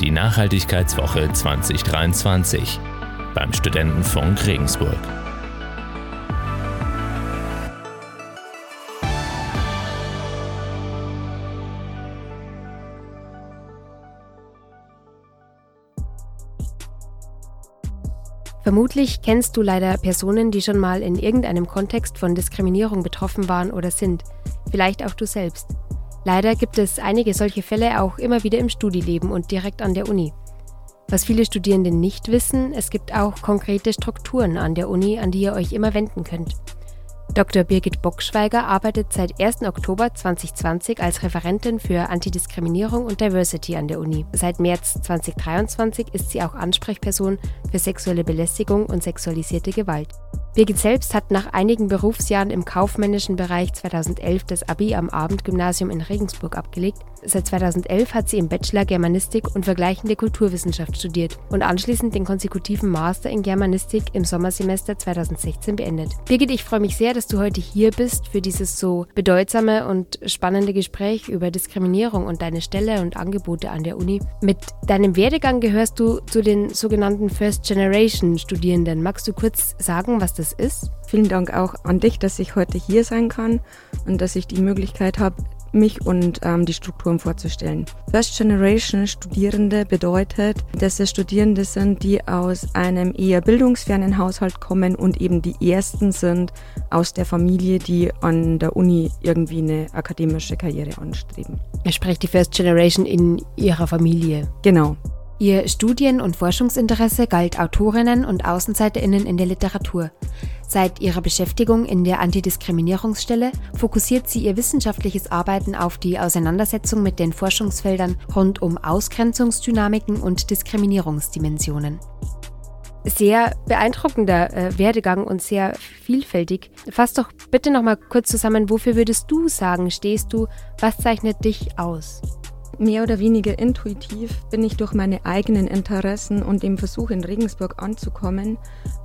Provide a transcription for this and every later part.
die Nachhaltigkeitswoche 2023 beim Studentenfunk Regensburg. Vermutlich kennst du leider Personen, die schon mal in irgendeinem Kontext von Diskriminierung betroffen waren oder sind, vielleicht auch du selbst. Leider gibt es einige solche Fälle auch immer wieder im Studieleben und direkt an der Uni. Was viele Studierende nicht wissen, es gibt auch konkrete Strukturen an der Uni, an die ihr euch immer wenden könnt. Dr. Birgit Bockschweiger arbeitet seit 1. Oktober 2020 als Referentin für Antidiskriminierung und Diversity an der Uni. Seit März 2023 ist sie auch Ansprechperson für sexuelle Belästigung und sexualisierte Gewalt. Birgit selbst hat nach einigen Berufsjahren im kaufmännischen Bereich 2011 das Abi am Abendgymnasium in Regensburg abgelegt. Seit 2011 hat sie im Bachelor Germanistik und vergleichende Kulturwissenschaft studiert und anschließend den konsekutiven Master in Germanistik im Sommersemester 2016 beendet. Birgit, ich freue mich sehr, dass du heute hier bist für dieses so bedeutsame und spannende Gespräch über Diskriminierung und deine Stelle und Angebote an der Uni. Mit deinem Werdegang gehörst du zu den sogenannten First Generation Studierenden. Magst du kurz sagen, was das ist? Vielen Dank auch an dich, dass ich heute hier sein kann und dass ich die Möglichkeit habe, mich und ähm, die Strukturen vorzustellen. First Generation Studierende bedeutet, dass es Studierende sind, die aus einem eher bildungsfernen Haushalt kommen und eben die ersten sind aus der Familie, die an der Uni irgendwie eine akademische Karriere anstreben. Er spricht die First Generation in ihrer Familie. Genau. Ihr Studien- und Forschungsinteresse galt Autorinnen und Außenseiterinnen in der Literatur. Seit ihrer Beschäftigung in der Antidiskriminierungsstelle fokussiert sie ihr wissenschaftliches Arbeiten auf die Auseinandersetzung mit den Forschungsfeldern rund um Ausgrenzungsdynamiken und Diskriminierungsdimensionen. Sehr beeindruckender äh, Werdegang und sehr vielfältig. Fass doch bitte noch mal kurz zusammen, wofür würdest du sagen, stehst du, was zeichnet dich aus? Mehr oder weniger intuitiv bin ich durch meine eigenen Interessen und dem Versuch in Regensburg anzukommen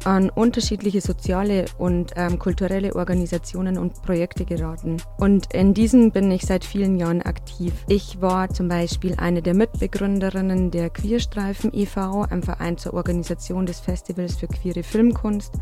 an unterschiedliche soziale und ähm, kulturelle Organisationen und Projekte geraten. Und in diesen bin ich seit vielen Jahren aktiv. Ich war zum Beispiel eine der Mitbegründerinnen der Queerstreifen e.V., einem Verein zur Organisation des Festivals für queere Filmkunst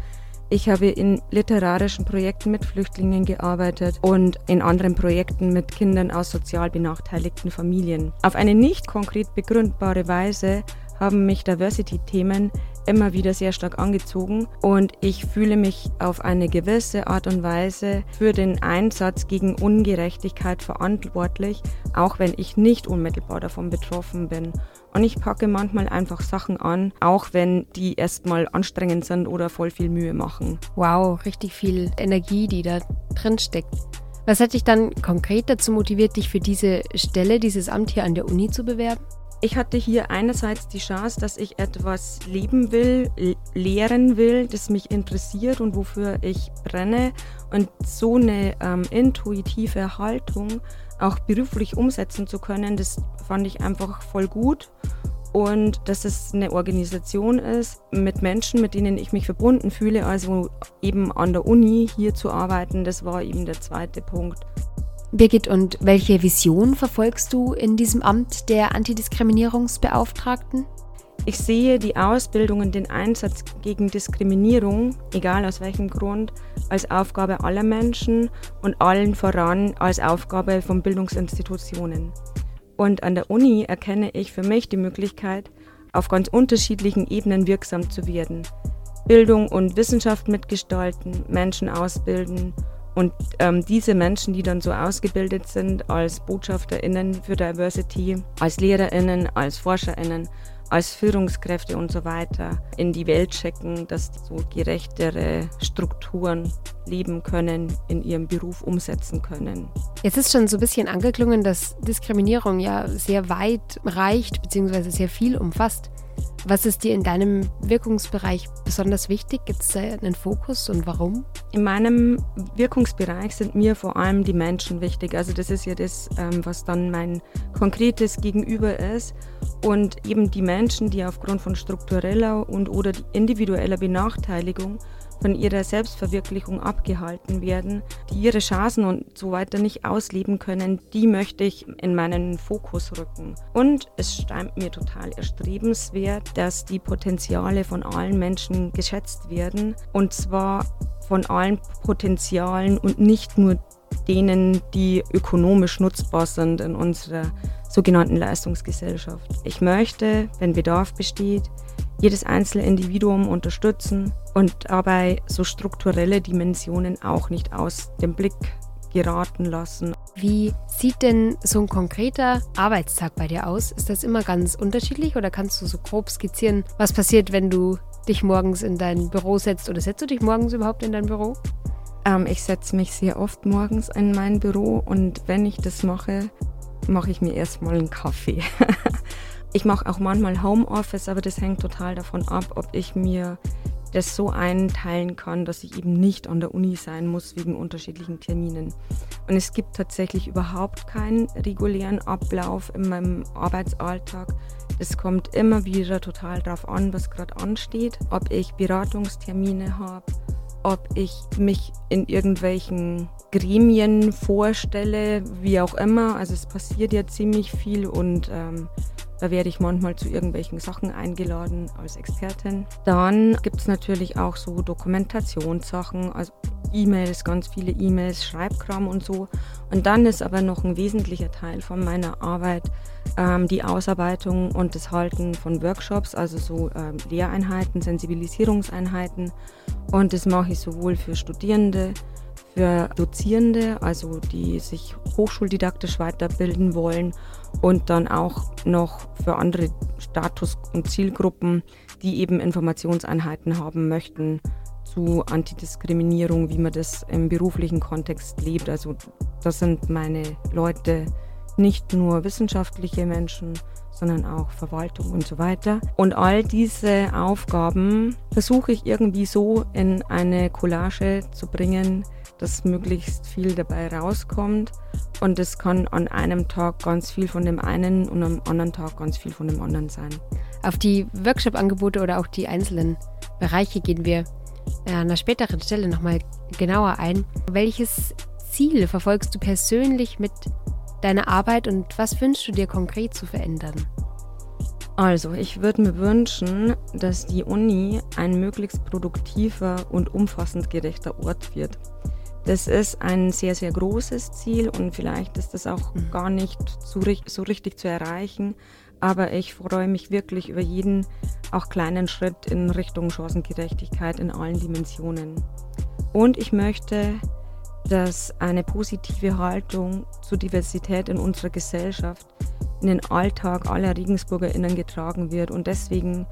ich habe in literarischen Projekten mit Flüchtlingen gearbeitet und in anderen Projekten mit Kindern aus sozial benachteiligten Familien. Auf eine nicht konkret begründbare Weise haben mich Diversity-Themen immer wieder sehr stark angezogen und ich fühle mich auf eine gewisse Art und Weise für den Einsatz gegen Ungerechtigkeit verantwortlich, auch wenn ich nicht unmittelbar davon betroffen bin. Und ich packe manchmal einfach Sachen an, auch wenn die erstmal anstrengend sind oder voll viel Mühe machen. Wow, richtig viel Energie, die da drin steckt. Was hat dich dann konkret dazu motiviert, dich für diese Stelle, dieses Amt hier an der Uni zu bewerben? Ich hatte hier einerseits die Chance, dass ich etwas leben will, lehren will, das mich interessiert und wofür ich brenne. Und so eine ähm, intuitive Haltung auch beruflich umsetzen zu können, das fand ich einfach voll gut. Und dass es eine Organisation ist mit Menschen, mit denen ich mich verbunden fühle, also eben an der Uni hier zu arbeiten, das war eben der zweite Punkt. Birgit, und welche Vision verfolgst du in diesem Amt der Antidiskriminierungsbeauftragten? Ich sehe die Ausbildung und den Einsatz gegen Diskriminierung, egal aus welchem Grund, als Aufgabe aller Menschen und allen voran als Aufgabe von Bildungsinstitutionen. Und an der Uni erkenne ich für mich die Möglichkeit, auf ganz unterschiedlichen Ebenen wirksam zu werden. Bildung und Wissenschaft mitgestalten, Menschen ausbilden und ähm, diese Menschen, die dann so ausgebildet sind als BotschafterInnen für Diversity, als LehrerInnen, als ForscherInnen, als Führungskräfte und so weiter in die Welt schicken, dass so gerechtere Strukturen leben können, in ihrem Beruf umsetzen können. Jetzt ist schon so ein bisschen angeklungen, dass Diskriminierung ja sehr weit reicht bzw. sehr viel umfasst. Was ist dir in deinem Wirkungsbereich besonders wichtig? Gibt es da einen Fokus und warum? In meinem Wirkungsbereich sind mir vor allem die Menschen wichtig. Also das ist ja das, ähm, was dann mein konkretes Gegenüber ist. Und eben die Menschen, die aufgrund von struktureller und oder individueller Benachteiligung von ihrer Selbstverwirklichung abgehalten werden, die ihre Chancen und so weiter nicht ausleben können, die möchte ich in meinen Fokus rücken. Und es scheint mir total erstrebenswert, dass die Potenziale von allen Menschen geschätzt werden und zwar von allen Potenzialen und nicht nur denen, die ökonomisch nutzbar sind in unserer sogenannten Leistungsgesellschaft. Ich möchte, wenn Bedarf besteht, jedes einzelne Individuum unterstützen und dabei so strukturelle Dimensionen auch nicht aus dem Blick geraten lassen. Wie sieht denn so ein konkreter Arbeitstag bei dir aus? Ist das immer ganz unterschiedlich oder kannst du so grob skizzieren, was passiert, wenn du dich morgens in dein Büro setzt oder setzt du dich morgens überhaupt in dein Büro? Ähm, ich setze mich sehr oft morgens in mein Büro und wenn ich das mache, mache ich mir erstmal einen Kaffee. ich mache auch manchmal Homeoffice, aber das hängt total davon ab, ob ich mir das so einteilen kann, dass ich eben nicht an der Uni sein muss wegen unterschiedlichen Terminen. Und es gibt tatsächlich überhaupt keinen regulären Ablauf in meinem Arbeitsalltag. Es kommt immer wieder total darauf an, was gerade ansteht, ob ich Beratungstermine habe, ob ich mich in irgendwelchen Gremien vorstelle, wie auch immer. Also es passiert ja ziemlich viel und ähm, da werde ich manchmal zu irgendwelchen Sachen eingeladen als Expertin. Dann gibt es natürlich auch so Dokumentationssachen, also E-Mails, ganz viele E-Mails, Schreibkram und so. Und dann ist aber noch ein wesentlicher Teil von meiner Arbeit ähm, die Ausarbeitung und das Halten von Workshops, also so ähm, Lehreinheiten, Sensibilisierungseinheiten. Und das mache ich sowohl für Studierende, für Dozierende, also die sich hochschuldidaktisch weiterbilden wollen und dann auch noch für andere Status- und Zielgruppen, die eben Informationseinheiten haben möchten zu Antidiskriminierung, wie man das im beruflichen Kontext lebt. Also das sind meine Leute, nicht nur wissenschaftliche Menschen, sondern auch Verwaltung und so weiter. Und all diese Aufgaben versuche ich irgendwie so in eine Collage zu bringen, dass möglichst viel dabei rauskommt. Und es kann an einem Tag ganz viel von dem einen und am anderen Tag ganz viel von dem anderen sein. Auf die Workshop-Angebote oder auch die einzelnen Bereiche gehen wir an einer späteren Stelle nochmal genauer ein. Welches Ziel verfolgst du persönlich mit deiner Arbeit und was wünschst du dir konkret zu verändern? Also, ich würde mir wünschen, dass die Uni ein möglichst produktiver und umfassend gerechter Ort wird. Das ist ein sehr, sehr großes Ziel und vielleicht ist das auch mhm. gar nicht so, so richtig zu erreichen. Aber ich freue mich wirklich über jeden auch kleinen Schritt in Richtung Chancengerechtigkeit in allen Dimensionen. Und ich möchte, dass eine positive Haltung zur Diversität in unserer Gesellschaft in den Alltag aller RegensburgerInnen getragen wird. Und deswegen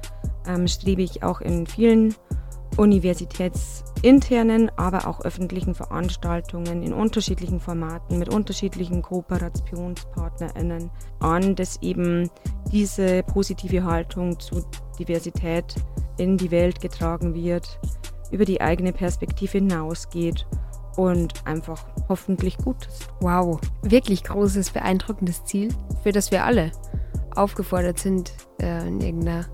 ähm, strebe ich auch in vielen universitätsinternen, aber auch öffentlichen Veranstaltungen in unterschiedlichen Formaten mit unterschiedlichen KooperationspartnerInnen an, dass eben diese positive Haltung zu Diversität in die Welt getragen wird, über die eigene Perspektive hinausgeht und einfach hoffentlich gut ist. Wow, wirklich großes, beeindruckendes Ziel, für das wir alle aufgefordert sind, äh, in irgendeiner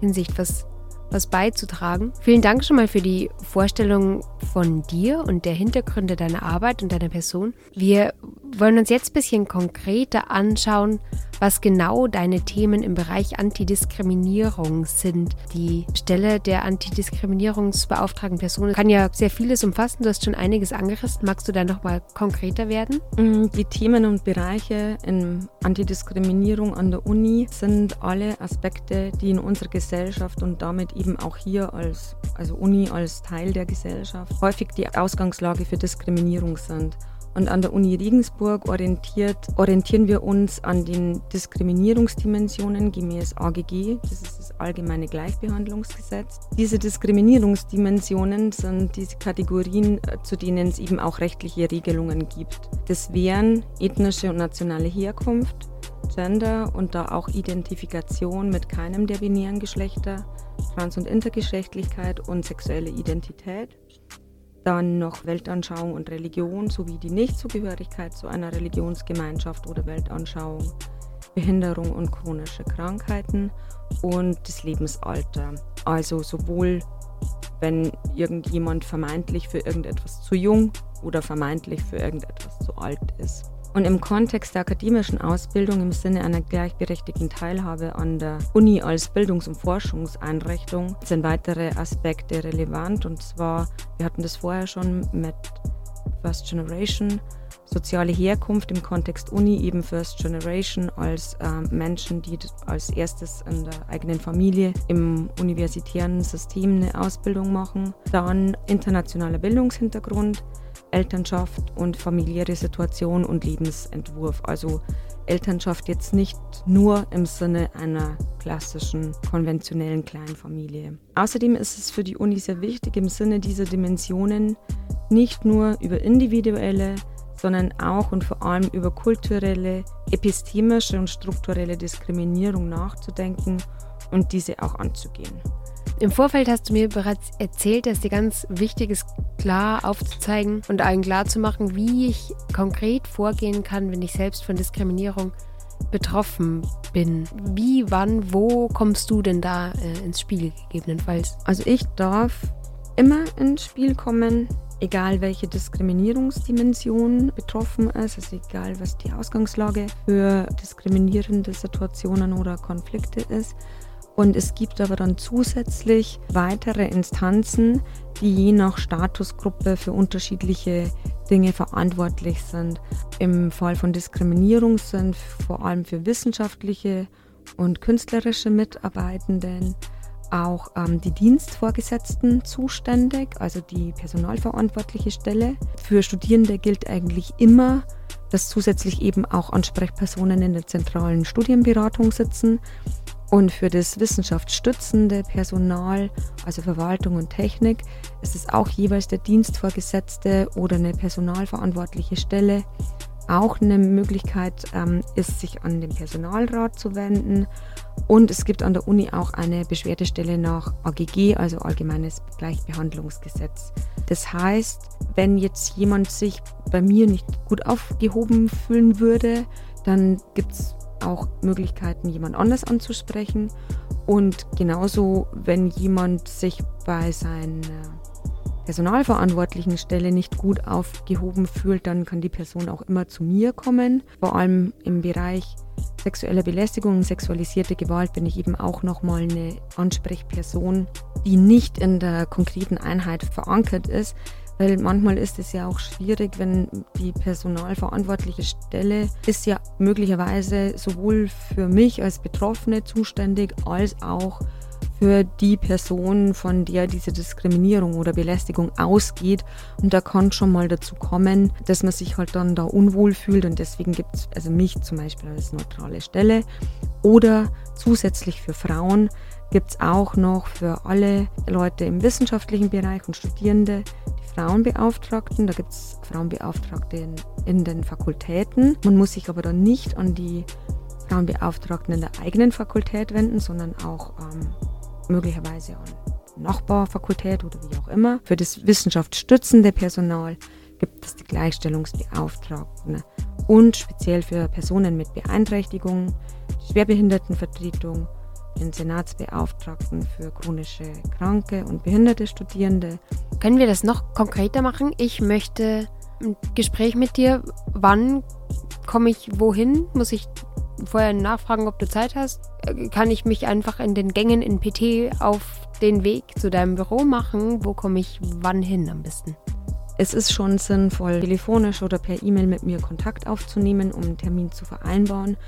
Hinsicht was was beizutragen. Vielen Dank schon mal für die Vorstellung von dir und der Hintergründe deiner Arbeit und deiner Person. Wir wollen uns jetzt ein bisschen konkreter anschauen, was genau deine Themen im Bereich Antidiskriminierung sind. Die Stelle der Antidiskriminierungsbeauftragten Person kann ja sehr vieles umfassen. Du hast schon einiges angerissen. Magst du da nochmal konkreter werden? Mm, die Themen und Bereiche in Antidiskriminierung an der Uni sind alle Aspekte, die in unserer Gesellschaft und damit eben auch hier als also Uni als Teil der Gesellschaft häufig die Ausgangslage für Diskriminierung sind. Und an der Uni Regensburg orientieren wir uns an den Diskriminierungsdimensionen gemäß AGG, das ist das Allgemeine Gleichbehandlungsgesetz. Diese Diskriminierungsdimensionen sind diese Kategorien, äh, zu denen es eben auch rechtliche Regelungen gibt. Das wären ethnische und nationale Herkunft, Gender und da auch Identifikation mit keinem der binären Geschlechter, Trans- und Intergeschlechtlichkeit und sexuelle Identität dann noch Weltanschauung und Religion sowie die Nichtzugehörigkeit zu einer Religionsgemeinschaft oder Weltanschauung, Behinderung und chronische Krankheiten und das Lebensalter. Also sowohl wenn irgendjemand vermeintlich für irgendetwas zu jung oder vermeintlich für irgendetwas zu alt ist. Und im Kontext der akademischen Ausbildung im Sinne einer gleichberechtigten Teilhabe an der Uni als Bildungs- und Forschungseinrichtung sind weitere Aspekte relevant. Und zwar, wir hatten das vorher schon mit First Generation, soziale Herkunft im Kontext Uni, eben First Generation als äh, Menschen, die als erstes in der eigenen Familie im universitären System eine Ausbildung machen. Dann internationaler Bildungshintergrund, Elternschaft und familiäre Situation und Lebensentwurf. Also Elternschaft jetzt nicht nur im Sinne einer klassischen, konventionellen Kleinfamilie. Außerdem ist es für die Uni sehr wichtig, im Sinne dieser Dimensionen nicht nur über individuelle, sondern auch und vor allem über kulturelle, epistemische und strukturelle Diskriminierung nachzudenken und diese auch anzugehen. Im Vorfeld hast du mir bereits erzählt, dass dir ganz wichtig ist, klar aufzuzeigen und allen klar zu machen, wie ich konkret vorgehen kann, wenn ich selbst von Diskriminierung betroffen bin. Wie, wann, wo kommst du denn da äh, ins Spiel gegebenenfalls? Also ich darf immer ins Spiel kommen, egal welche Diskriminierungsdimension betroffen ist, also egal was die Ausgangslage für diskriminierende Situationen oder Konflikte ist. Und es gibt aber dann zusätzlich weitere Instanzen, die je nach Statusgruppe für unterschiedliche Dinge verantwortlich sind. Im Fall von Diskriminierung sind vor allem für wissenschaftliche und künstlerische Mitarbeitenden auch ähm, die Dienstvorgesetzten zuständig, also die personalverantwortliche Stelle. Für Studierende gilt eigentlich immer, dass zusätzlich eben auch Ansprechpersonen in der zentralen Studienberatung sitzen. Und für das wissenschaftsstützende Personal, also Verwaltung und Technik, ist es auch jeweils der Dienstvorgesetzte oder eine personalverantwortliche Stelle. Auch eine Möglichkeit ähm, ist, sich an den Personalrat zu wenden. Und es gibt an der Uni auch eine Beschwerdestelle nach AGG, also Allgemeines Gleichbehandlungsgesetz. Das heißt, wenn jetzt jemand sich bei mir nicht gut aufgehoben fühlen würde, dann gibt es auch Möglichkeiten, jemand anders anzusprechen. Und genauso, wenn jemand sich bei seiner personalverantwortlichen Stelle nicht gut aufgehoben fühlt, dann kann die Person auch immer zu mir kommen. Vor allem im Bereich sexueller Belästigung und sexualisierte Gewalt bin ich eben auch nochmal eine Ansprechperson, die nicht in der konkreten Einheit verankert ist, weil manchmal ist es ja auch schwierig, wenn die personalverantwortliche Stelle ist ja möglicherweise sowohl für mich als Betroffene zuständig als auch für die Person, von der diese Diskriminierung oder Belästigung ausgeht. Und da kann schon mal dazu kommen, dass man sich halt dann da unwohl fühlt und deswegen gibt es also mich zum Beispiel als neutrale Stelle. Oder zusätzlich für Frauen gibt es auch noch für alle Leute im wissenschaftlichen Bereich und Studierende Frauenbeauftragten. Da gibt es Frauenbeauftragte in, in, den Fakultäten. Man muss sich aber dann nicht an die Frauenbeauftragten in der eigenen Fakultät wenden, sondern auch ähm, möglicherweise an Nachbarfakultät oder wie auch immer. Für das wissenschaftsstützende Personal gibt es die Gleichstellungsbeauftragten und speziell für Personen mit Beeinträchtigungen, die Schwerbehindertenvertretung, den Senatsbeauftragten für chronische Kranke und behinderte Studierende. Können wir das noch konkreter machen? Ich möchte ein Gespräch mit dir. Wann komme ich wohin? Muss ich vorher nachfragen, ob du Zeit hast? Kann ich mich einfach in den Gängen in PT auf den Weg zu deinem Büro machen? Wo komme ich wann hin am besten? Es ist schon sinnvoll, telefonisch oder per E-Mail mit mir Kontakt aufzunehmen, um einen Termin zu vereinbaren.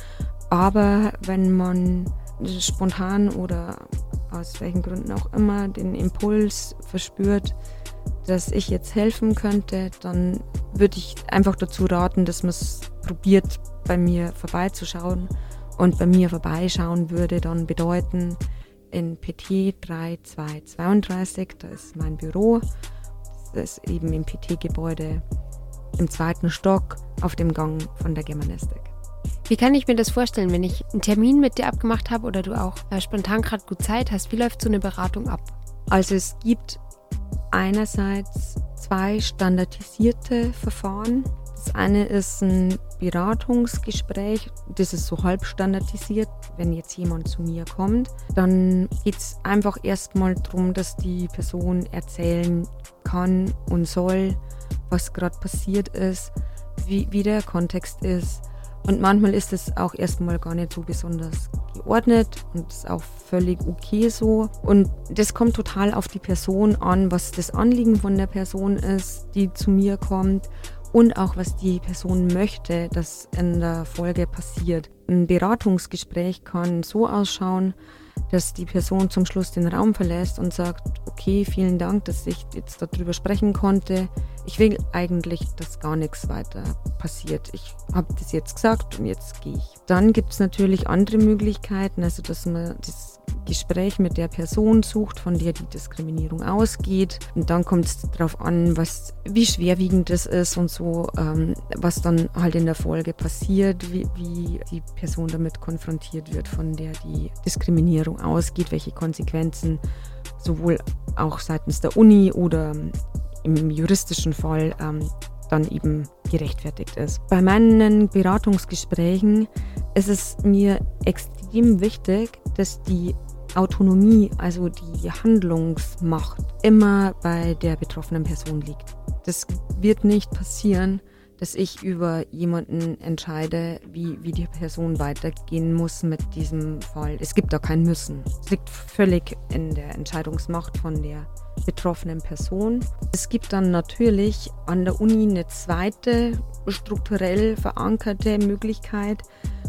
Aber wenn man spontan oder aus welchen Gründen auch immer den Impuls verspürt, dass ich jetzt helfen könnte, dann würde ich einfach dazu raten, dass man es probiert, bei mir vorbeizuschauen. Und bei mir vorbeischauen würde dann bedeuten, in PT 3232, da ist mein Büro, das ist eben im PT-Gebäude im zweiten Stock auf dem Gang von der Germanistik. Wie kann ich mir das vorstellen, wenn ich einen Termin mit dir abgemacht habe oder du auch äh, spontan gerade gut Zeit hast? Wie läuft so eine Beratung ab? Also es gibt einerseits zwei standardisierte Verfahren. Das eine ist ein Beratungsgespräch, das ist so halb standardisiert. Wenn jetzt jemand zu mir kommt, dann geht es einfach erstmal darum, dass die Person erzählen kann und soll, was gerade passiert ist, wie, wie der Kontext ist. Und manchmal ist es auch erstmal gar nicht so besonders geordnet und ist auch völlig okay so. Und das kommt total auf die Person an, was das Anliegen von der Person ist, die zu mir kommt und auch was die Person möchte, dass in der Folge passiert. Ein Beratungsgespräch kann so ausschauen, dass die Person zum Schluss den Raum verlässt und sagt, okay, vielen Dank, dass ich jetzt darüber sprechen konnte. Ich will eigentlich, dass gar nichts weiter passiert. Ich habe das jetzt gesagt und jetzt gehe ich. Dann gibt es natürlich andere Möglichkeiten, also dass man das Gespräch mit der Person sucht, von der die Diskriminierung ausgeht. Und dann kommt es darauf an, was, wie schwerwiegend das ist und so, ähm, was dann halt in der Folge passiert, wie, wie die Person damit konfrontiert wird, von der die Diskriminierung ausgeht, welche Konsequenzen sowohl auch seitens der Uni oder im juristischen Fall ähm, dann eben gerechtfertigt ist. Bei meinen Beratungsgesprächen ist es mir extrem wichtig, dass die Autonomie, also die Handlungsmacht, immer bei der betroffenen Person liegt. Das wird nicht passieren, dass ich über jemanden entscheide, wie, wie die Person weitergehen muss mit diesem Fall. Es gibt da kein Müssen. Es liegt völlig in der Entscheidungsmacht von der betroffenen Person. Es gibt dann natürlich an der Uni eine zweite strukturell verankerte Möglichkeit,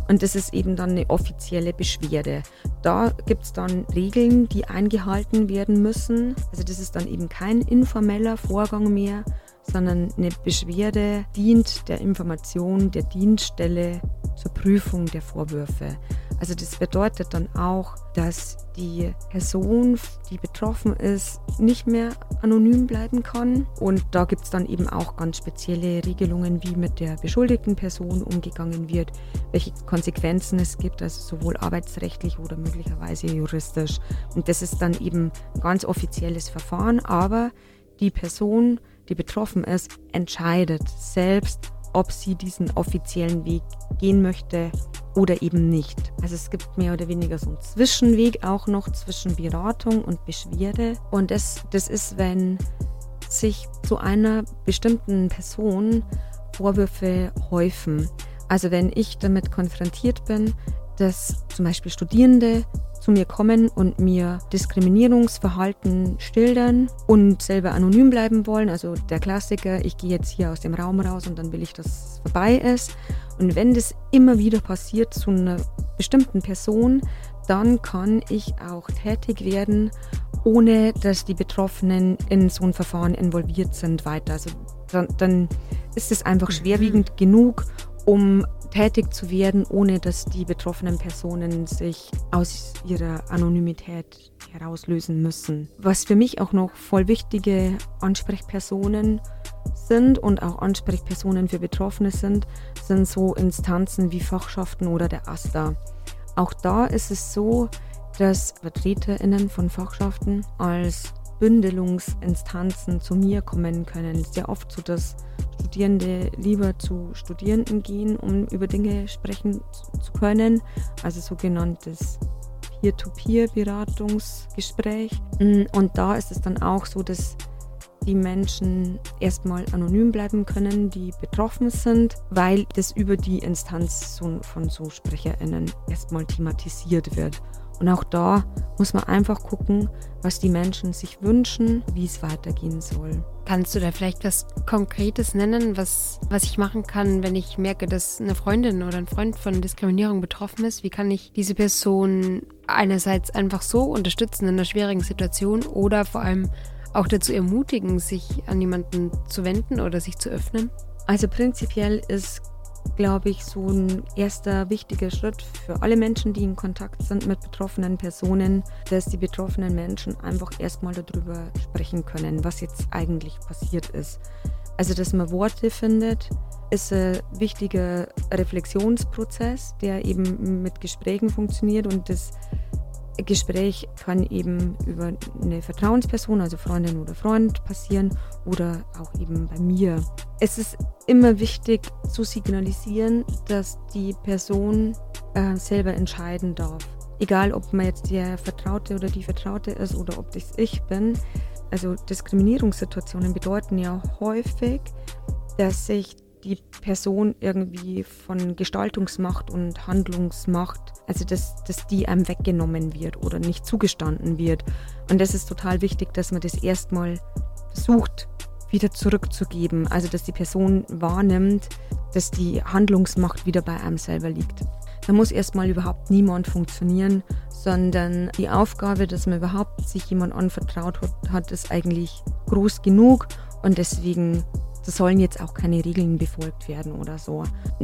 und das ist eben dann eine offizielle Beschwerde. Da gibt es dann Regeln, die eingehalten werden müssen. Also das ist dann eben kein informeller Vorgang mehr, sondern eine Beschwerde dient der Information der Dienststelle zur Prüfung der Vorwürfe. Also das bedeutet dann auch, dass die Person, die betroffen ist, nicht mehr anonym bleiben kann. Und da gibt es dann eben auch ganz spezielle Regelungen, wie mit der beschuldigten Person umgegangen wird, welche Konsequenzen es gibt, also sowohl arbeitsrechtlich oder möglicherweise juristisch. Und das ist dann eben ganz offizielles Verfahren, aber die Person, die betroffen ist, entscheidet selbst, ob sie diesen offiziellen Weg gehen möchte oder eben nicht. Also es gibt mehr oder weniger so einen Zwischenweg auch noch zwischen Beratung und Beschwerde. Und das, das ist, wenn sich zu einer bestimmten Person Vorwürfe häufen. Also wenn ich damit konfrontiert bin, dass zum Beispiel Studierende zu mir kommen und mir Diskriminierungsverhalten schildern und selber anonym bleiben wollen. Also der Klassiker, ich gehe jetzt hier aus dem Raum raus und dann will ich, dass es vorbei ist. Und wenn das immer wieder passiert zu einer bestimmten Person, dann kann ich auch tätig werden, ohne dass die Betroffenen in so ein Verfahren involviert sind weiter. Also dann, dann ist es einfach schwerwiegend genug, um tätig zu werden, ohne dass die betroffenen Personen sich aus ihrer Anonymität herauslösen müssen. Was für mich auch noch voll wichtige Ansprechpersonen sind und auch Ansprechpersonen für Betroffene sind, sind so Instanzen wie Fachschaften oder der AStA. Auch da ist es so, dass VertreterInnen von Fachschaften als Bündelungsinstanzen zu mir kommen können. Sehr oft so, dass Studierende lieber zu Studierenden gehen, um über Dinge sprechen zu können, also sogenanntes Peer-to-Peer-Beratungsgespräch. Mm, und da ist es dann auch so, dass die Menschen erstmal anonym bleiben können, die betroffen sind, weil das über die Instanz von so SprecherInnen erstmal thematisiert wird. Und auch da muss man einfach gucken, was die Menschen sich wünschen, wie es weitergehen soll. Kannst du da vielleicht was Konkretes nennen, was, was ich machen kann, wenn ich merke, dass eine Freundin oder ein Freund von Diskriminierung betroffen ist? Wie kann ich diese Person einerseits einfach so unterstützen in einer schwierigen Situation oder vor allem auch dazu ermutigen, sich an jemanden zu wenden oder sich zu öffnen? Also prinzipiell ist glaube ich, so ein erster wichtiger Schritt für alle Menschen, die in Kontakt sind mit betroffenen Personen, dass die betroffenen Menschen einfach erstmal darüber sprechen können, was jetzt eigentlich passiert ist. Also, dass man Worte findet, ist ein wichtiger Reflexionsprozess, der eben mit Gesprächen funktioniert und das Gespräch kann eben über eine Vertrauensperson, also Freundin oder Freund, passieren oder auch eben bei mir. Es ist immer wichtig zu signalisieren, dass die Person äh, selber entscheiden darf. Egal, ob man jetzt der Vertraute oder die Vertraute ist oder ob das ich bin. Also Diskriminierungssituationen bedeuten ja häufig, dass sich die Person irgendwie von Gestaltungsmacht und Handlungsmacht, also dass, dass die einem weggenommen wird oder nicht zugestanden wird. Und das ist total wichtig, dass man das erstmal versucht wieder zurückzugeben. Also dass die Person wahrnimmt, dass die Handlungsmacht wieder bei einem selber liegt. Da muss erstmal überhaupt niemand funktionieren, sondern die Aufgabe, dass man überhaupt sich jemand anvertraut hat, hat ist eigentlich groß genug und deswegen da sollen jetzt auch keine Regeln befolgt werden oder so.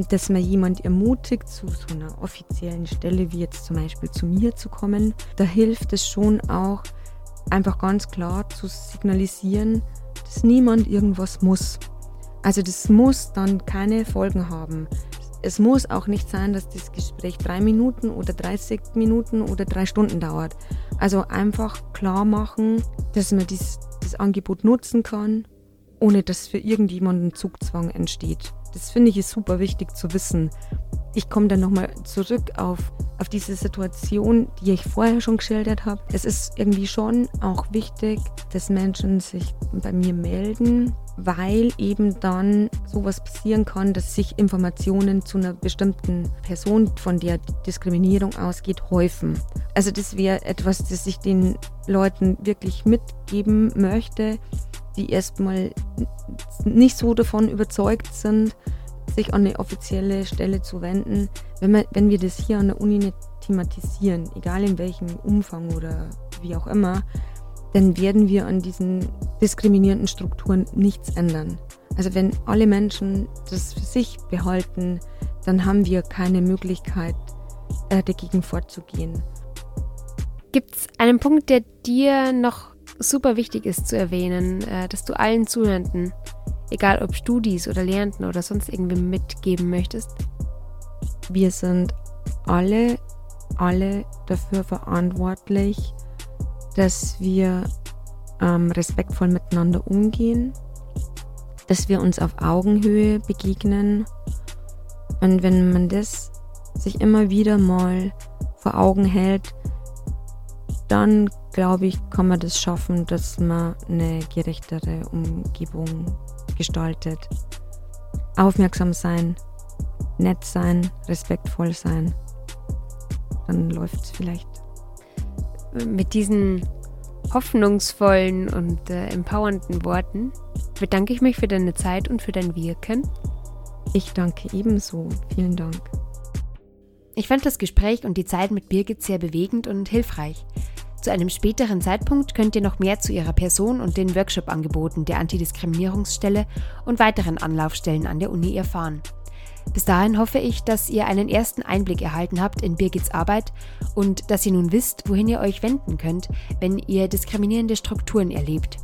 Dass man jemand ermutigt, zu so einer offiziellen Stelle wie jetzt zum Beispiel zu mir zu kommen, da hilft es schon auch, einfach ganz klar zu signalisieren, dass niemand irgendwas muss. Also das muss dann keine Folgen haben. Es muss auch nicht sein, dass das Gespräch drei Minuten oder 30 Minuten oder drei Stunden dauert. Also einfach klar machen, dass man dies, das Angebot nutzen kann ohne dass für irgendjemanden Zugzwang entsteht. Das finde ich ist super wichtig zu wissen. Ich komme dann nochmal zurück auf, auf diese Situation, die ich vorher schon geschildert habe. Es ist irgendwie schon auch wichtig, dass Menschen sich bei mir melden, weil eben dann sowas passieren kann, dass sich Informationen zu einer bestimmten Person, von der Diskriminierung ausgeht, häufen. Also das wäre etwas, das ich den Leuten wirklich mitgeben möchte, die erstmal nicht so davon überzeugt sind, sich an eine offizielle Stelle zu wenden. Wenn, wir, wenn wir das hier an der Uni nicht thematisieren, egal in welchem Umfang oder wie auch immer, dann werden wir an diesen diskriminierenden Strukturen nichts ändern. Also wenn alle Menschen das für sich behalten, dann haben wir keine Möglichkeit, äh, dagegen vorzugehen. Gibt es einen Punkt, der dir noch super wichtig ist zu erwähnen, äh, dass du allen Zuhörenden, egal ob Studis oder Lehrenden oder sonst irgendwie mitgeben möchtest? Wir sind alle, alle dafür verantwortlich, dass wir ähm, respektvoll miteinander umgehen, dass wir uns auf Augenhöhe begegnen. Und wenn man das sich immer wieder mal vor Augen hält, dann glaube ich, kann man das schaffen, dass man eine gerechtere Umgebung gestaltet. Aufmerksam sein, nett sein, respektvoll sein. Dann läuft es vielleicht. Mit diesen hoffnungsvollen und äh, empowernden Worten bedanke ich mich für deine Zeit und für dein Wirken. Ich danke ebenso. Vielen Dank. Ich fand das Gespräch und die Zeit mit Birgit sehr bewegend und hilfreich. Zu einem späteren Zeitpunkt könnt ihr noch mehr zu ihrer Person und den Workshop-Angeboten der Antidiskriminierungsstelle und weiteren Anlaufstellen an der Uni erfahren. Bis dahin hoffe ich, dass ihr einen ersten Einblick erhalten habt in Birgits Arbeit und dass ihr nun wisst, wohin ihr euch wenden könnt, wenn ihr diskriminierende Strukturen erlebt.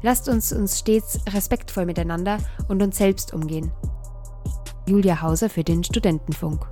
Lasst uns uns stets respektvoll miteinander und uns selbst umgehen. Julia Hauser für den Studentenfunk.